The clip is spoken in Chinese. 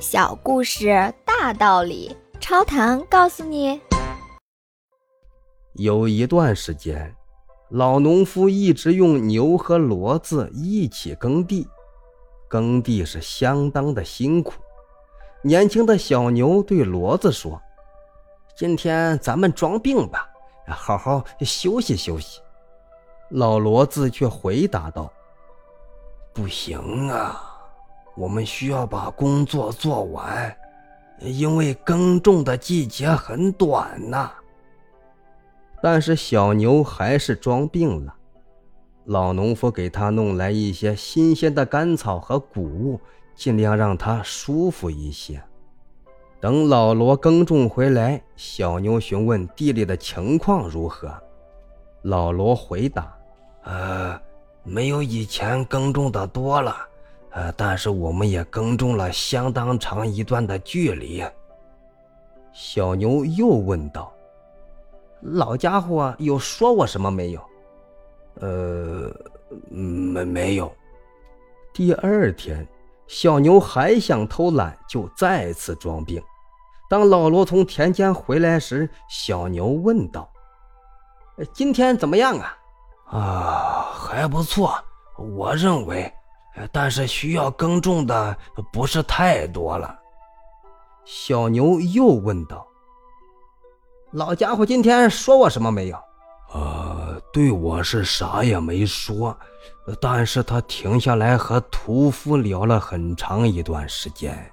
小故事大道理，超糖告诉你。有一段时间，老农夫一直用牛和骡子一起耕地，耕地是相当的辛苦。年轻的小牛对骡子说：“今天咱们装病吧，好好休息休息。”老骡子却回答道：“不行啊，我们需要把工作做完，因为耕种的季节很短呐。”但是小牛还是装病了。老农夫给他弄来一些新鲜的干草和谷物。尽量让他舒服一些。等老罗耕种回来，小牛询问地里的情况如何。老罗回答：“呃，没有以前耕种的多了，但是我们也耕种了相当长一段的距离。”小牛又问道：“老家伙有说我什么没有？”“呃，没没有。”第二天。小牛还想偷懒，就再次装病。当老罗从田间回来时，小牛问道：“今天怎么样啊？”“啊，还不错，我认为，但是需要耕种的不是太多了。”小牛又问道：“老家伙今天说我什么没有？”“呃，对我是啥也没说。”但是他停下来和屠夫聊了很长一段时间。